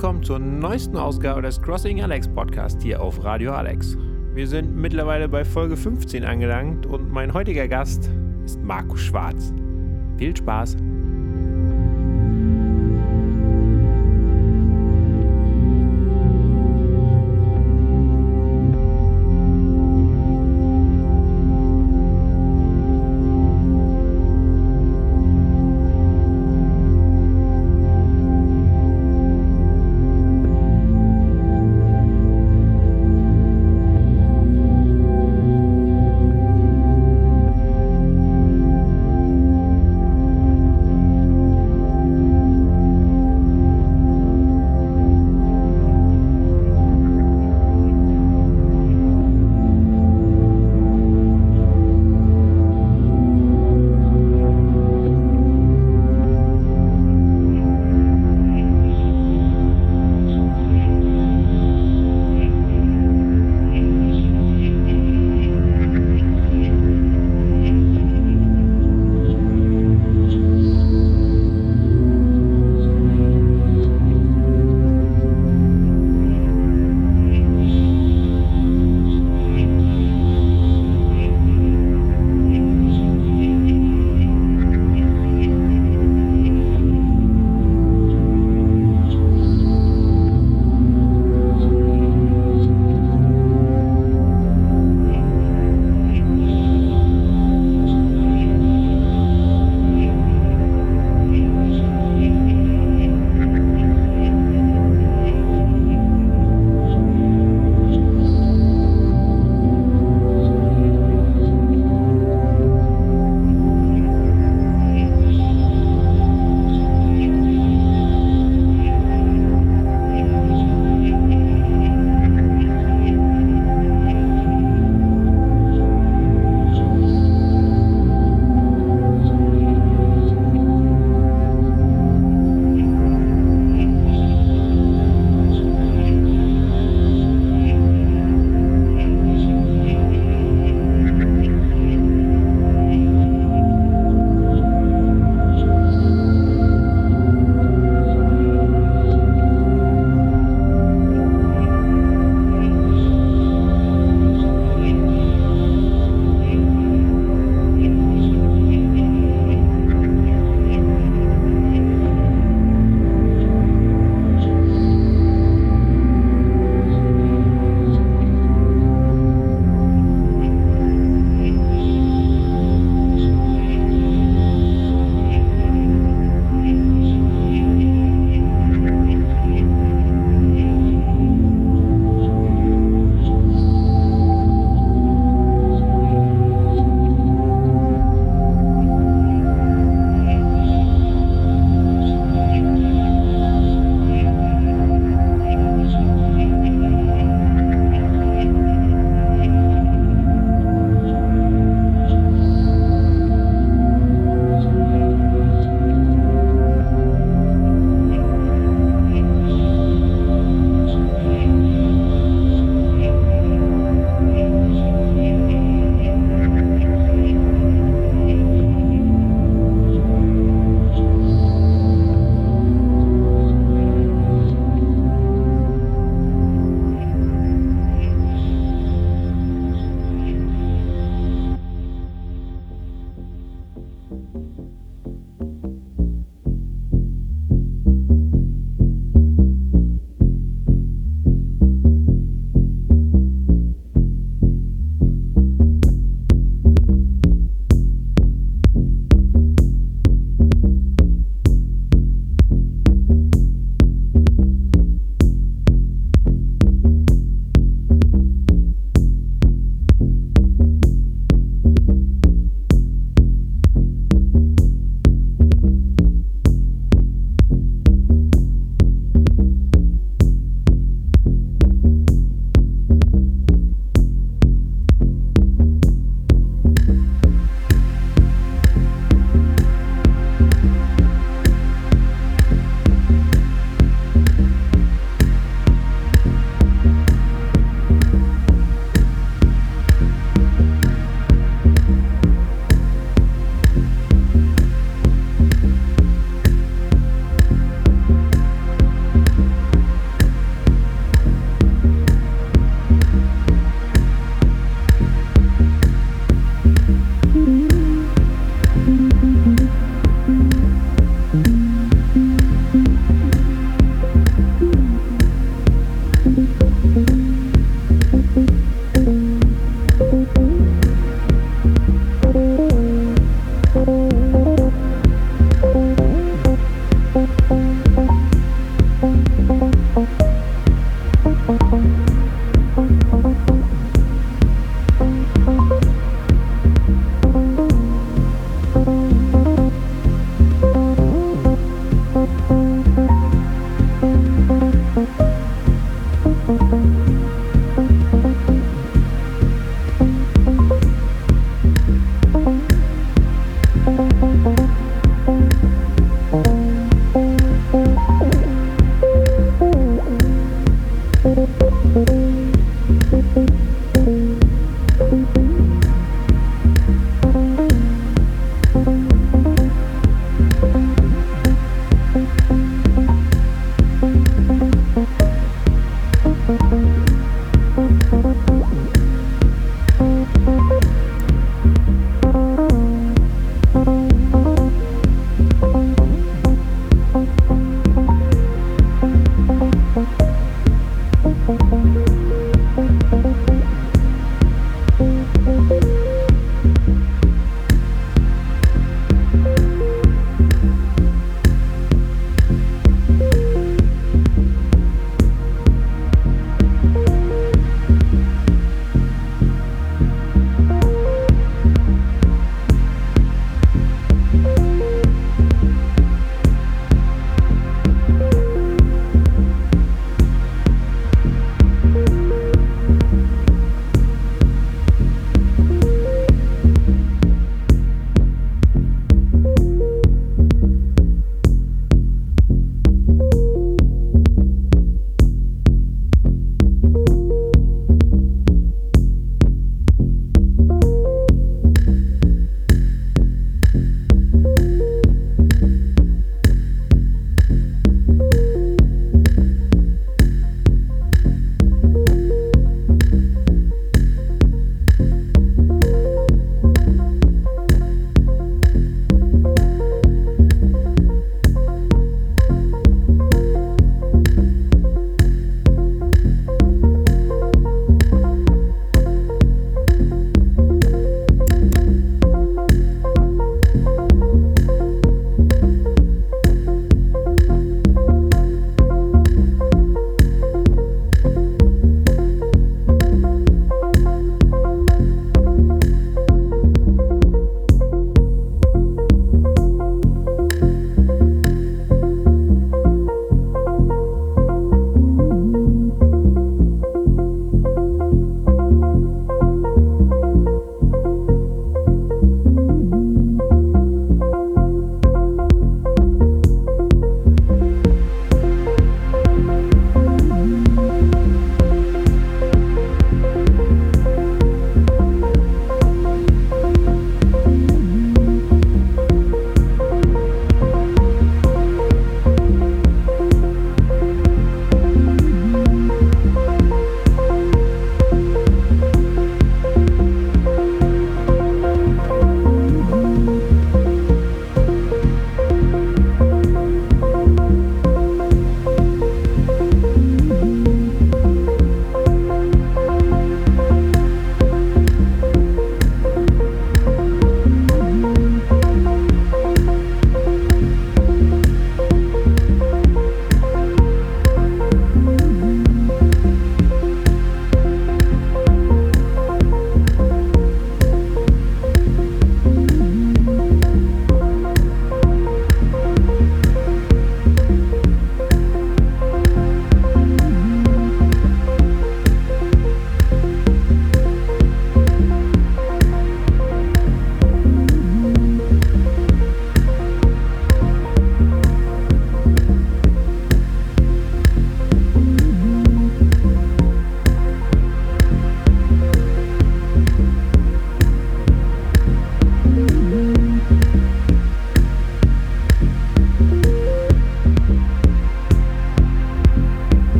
Willkommen zur neuesten Ausgabe des Crossing Alex Podcast hier auf Radio Alex. Wir sind mittlerweile bei Folge 15 angelangt und mein heutiger Gast ist Markus Schwarz. Viel Spaß!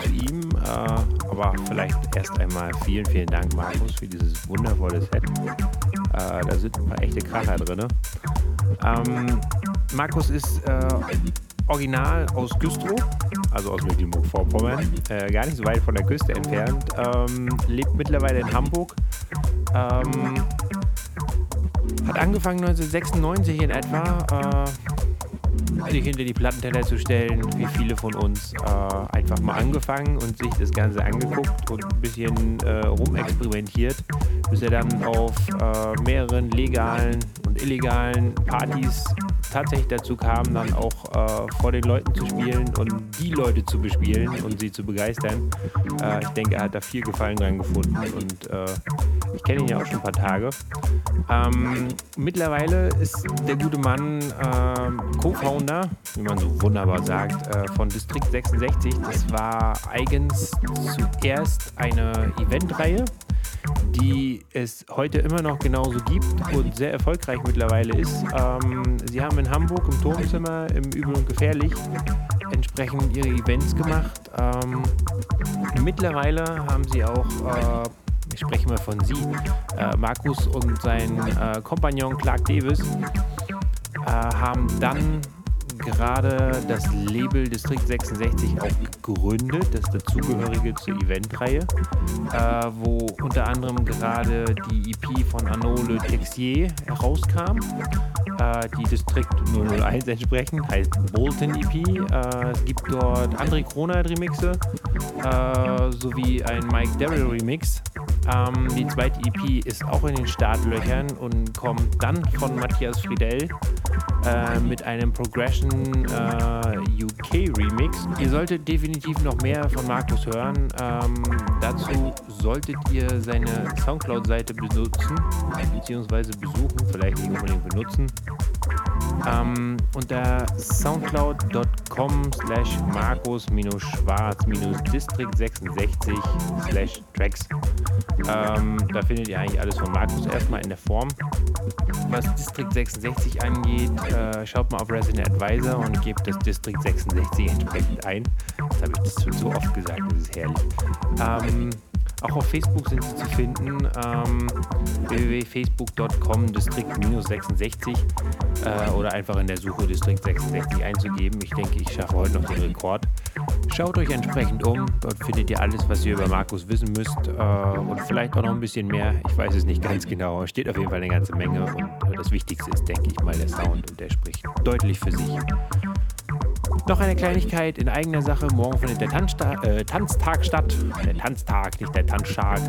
Zu ihm, äh, aber vielleicht erst einmal vielen, vielen Dank, Markus, für dieses wundervolle Set. Äh, da sind ein paar echte Kracher drin. Ähm, Markus ist äh, original aus Güstrow, also aus Mecklenburg-Vorpommern, äh, gar nicht so weit von der Küste entfernt, ähm, lebt mittlerweile in Hamburg. Ähm, hat angefangen 1996 in etwa äh, sich hinter die Plattenteller zu stellen, wie viele von uns äh, einfach mal angefangen und sich das Ganze angeguckt und ein bisschen äh, rumexperimentiert, bis er dann auf äh, mehreren legalen und illegalen Partys tatsächlich dazu kam, dann auch äh, vor den Leuten zu spielen und die Leute zu bespielen und sie zu begeistern. Äh, ich denke, er hat da viel Gefallen dran gefunden und äh, ich kenne ihn ja auch schon ein paar Tage. Ähm, mittlerweile ist der gute Mann äh, Co-Founder, wie man so wunderbar sagt, äh, von District 66. Das war eigens zuerst eine Eventreihe die es heute immer noch genauso gibt und sehr erfolgreich mittlerweile ist. Ähm, sie haben in Hamburg im Turmzimmer im Übel und Gefährlich entsprechend ihre Events gemacht. Ähm, mittlerweile haben sie auch, äh, ich spreche mal von sie, äh, Markus und sein äh, Kompagnon Clark Davis, äh, haben dann gerade das Label District 66 auch gegründet, das dazugehörige zur Eventreihe, äh, wo unter anderem gerade die EP von Arnaud Texier herauskam, äh, die District 001 entsprechend, heißt Bolton EP. Äh, es gibt dort André Kronert Remixe äh, sowie ein Mike Darrell Remix. Ähm, die zweite EP ist auch in den Startlöchern und kommt dann von Matthias Friedel äh, mit einem Progression äh, UK Remix. Ihr solltet definitiv noch mehr von Markus hören. Ähm, dazu solltet ihr seine Soundcloud-Seite benutzen, beziehungsweise besuchen, vielleicht nicht unbedingt benutzen. Ähm, unter soundcloud.com slash markus-schwarz-district66 slash tracks. Ähm, da findet ihr eigentlich alles von Markus erstmal in der Form. Was District 66 angeht, äh, schaut mal auf Resident Advisor und gebt das District 66 entsprechend ein. Das habe ich schon so oft gesagt, das ist herrlich. Ähm, auch auf Facebook sind sie zu finden. Ähm, www.facebook.com Distrikt-66 äh, oder einfach in der Suche Distrikt 66 einzugeben. Ich denke, ich schaffe heute noch den Rekord. Schaut euch entsprechend um. Dort findet ihr alles, was ihr über Markus wissen müsst äh, und vielleicht auch noch ein bisschen mehr. Ich weiß es nicht ganz genau. Es steht auf jeden Fall eine ganze Menge und das Wichtigste ist, denke ich mal, der Sound und der spricht deutlich für sich. Noch eine Kleinigkeit in eigener Sache. Morgen findet der Tanzsta äh, Tanztag statt. Der Tanztag, nicht der Tanztag.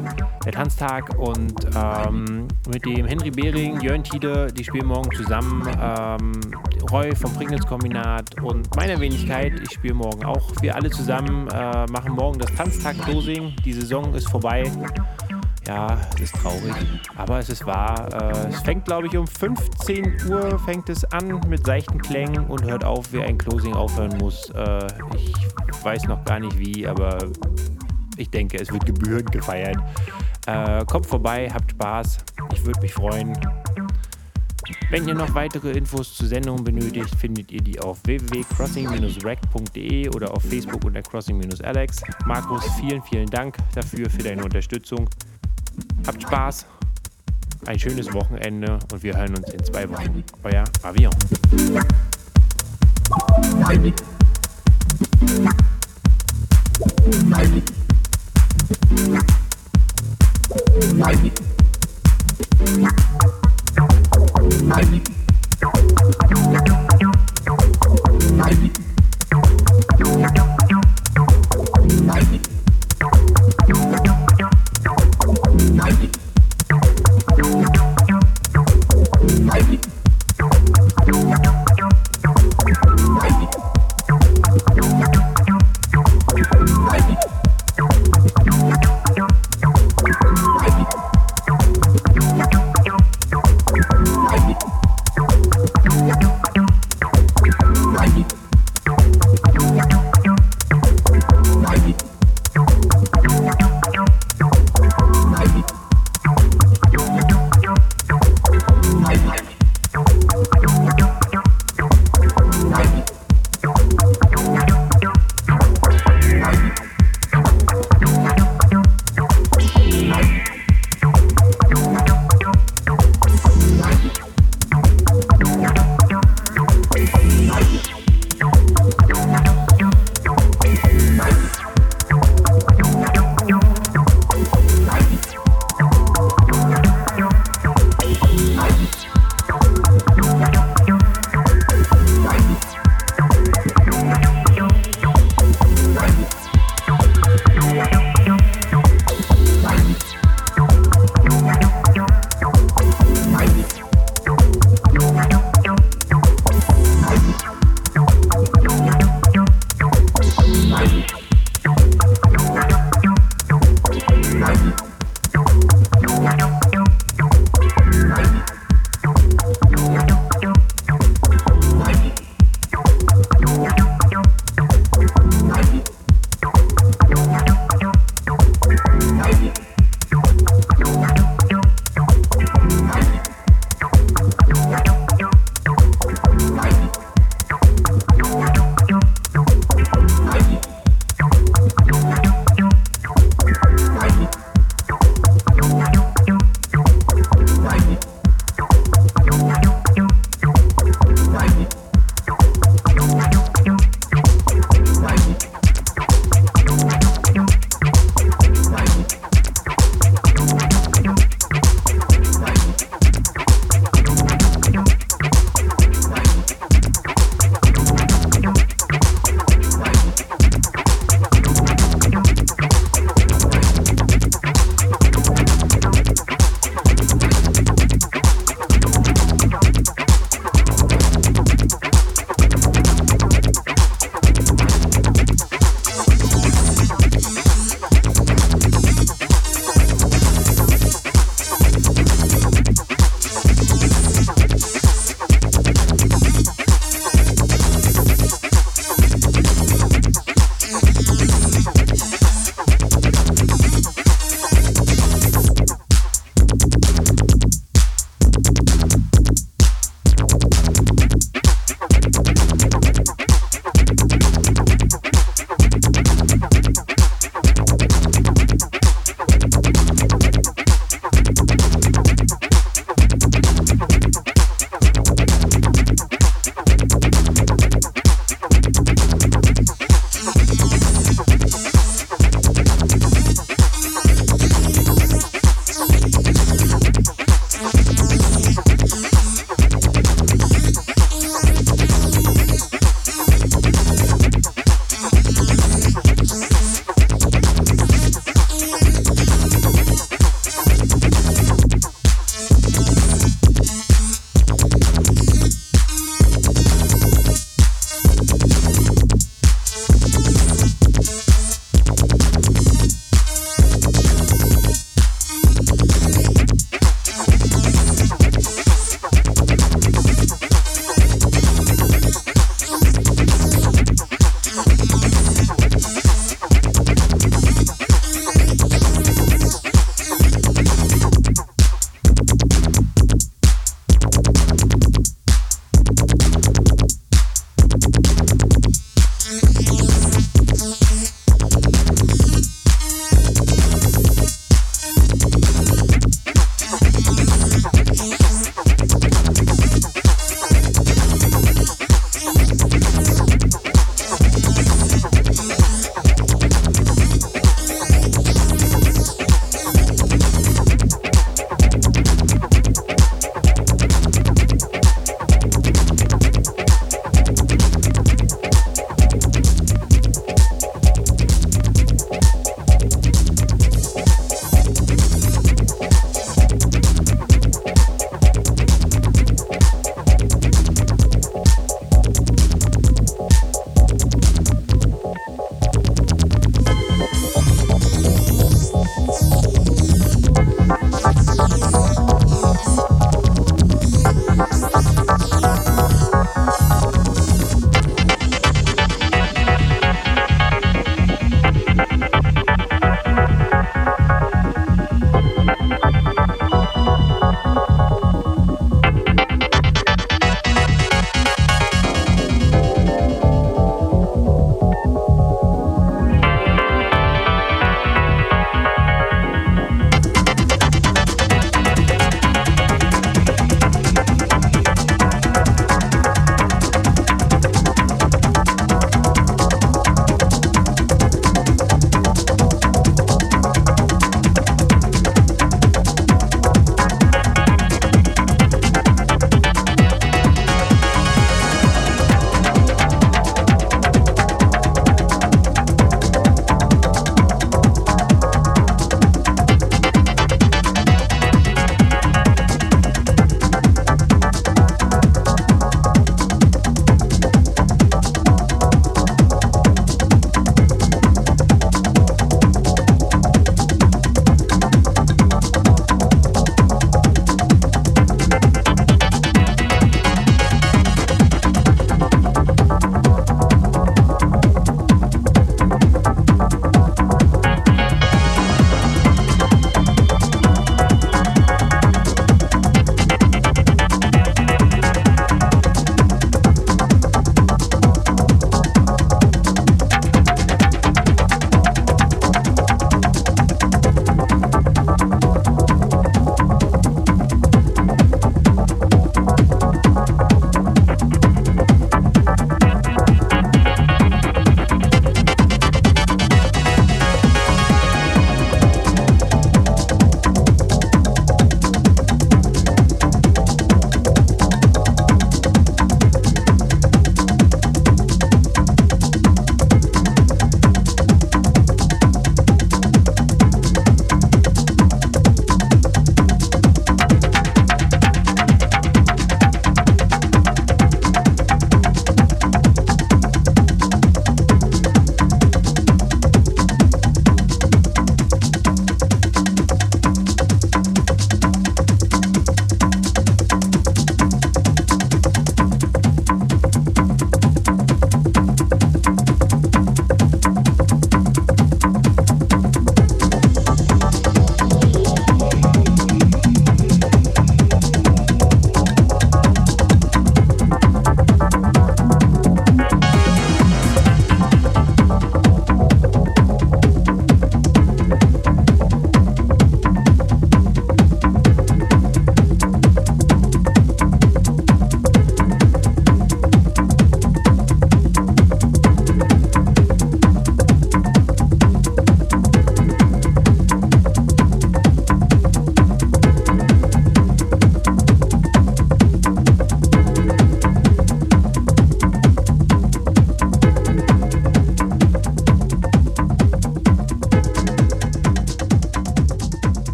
Der Tanztag und ähm, mit dem Henry Behring, Jörn Tiede, die spielen morgen zusammen. Ähm, Roy vom Prignitz-Kombinat und meine Wenigkeit. Ich spiele morgen auch. Wir alle zusammen äh, machen morgen das Tanztag-Dosing. Die Saison ist vorbei. Ja, es ist traurig, aber es ist wahr. Äh, es fängt, glaube ich, um 15 Uhr fängt es an mit seichten Klängen und hört auf, wie ein Closing aufhören muss. Äh, ich weiß noch gar nicht wie, aber ich denke, es wird gebührend gefeiert. Äh, kommt vorbei, habt Spaß. Ich würde mich freuen. Wenn ihr noch weitere Infos zur Sendung benötigt, findet ihr die auf www.crossing-rec.de oder auf Facebook unter crossing-alex. Markus, vielen, vielen Dank dafür, für deine Unterstützung. Habt Spaß, ein schönes Wochenende und wir hören uns in zwei Wochen. Euer Avion.